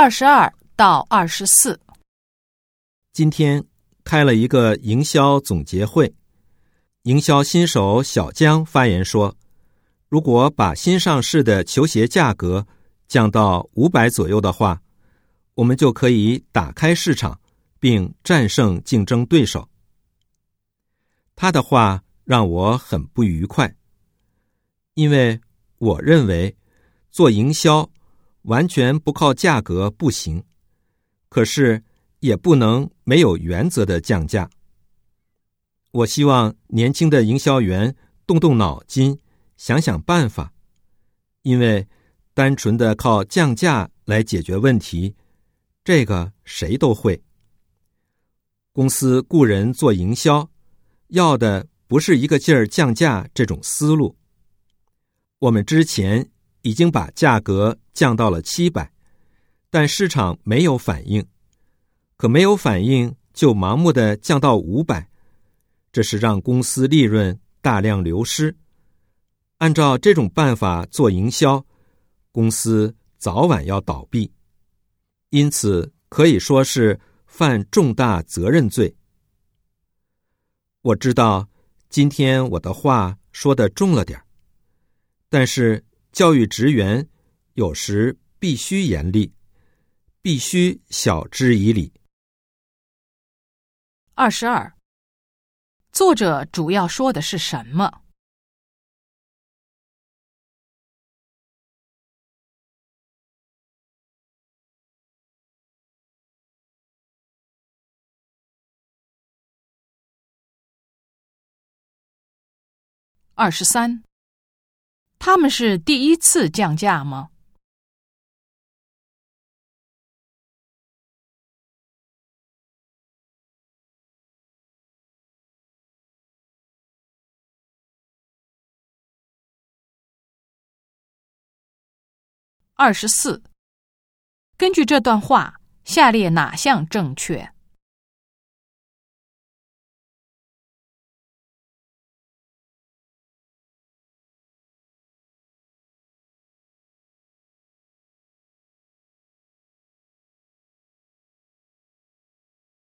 二十二到二十四。今天开了一个营销总结会，营销新手小江发言说：“如果把新上市的球鞋价格降到五百左右的话，我们就可以打开市场，并战胜竞争对手。”他的话让我很不愉快，因为我认为做营销完全不靠价格不行，可是。也不能没有原则的降价。我希望年轻的营销员动动脑筋，想想办法，因为单纯的靠降价来解决问题，这个谁都会。公司雇人做营销，要的不是一个劲儿降价这种思路。我们之前已经把价格降到了七百，但市场没有反应。可没有反应，就盲目的降到五百，这是让公司利润大量流失。按照这种办法做营销，公司早晚要倒闭，因此可以说是犯重大责任罪。我知道今天我的话说的重了点但是教育职员有时必须严厉，必须晓之以理。二十二，作者主要说的是什么？二十三，他们是第一次降价吗？二十四，根据这段话，下列哪项正确？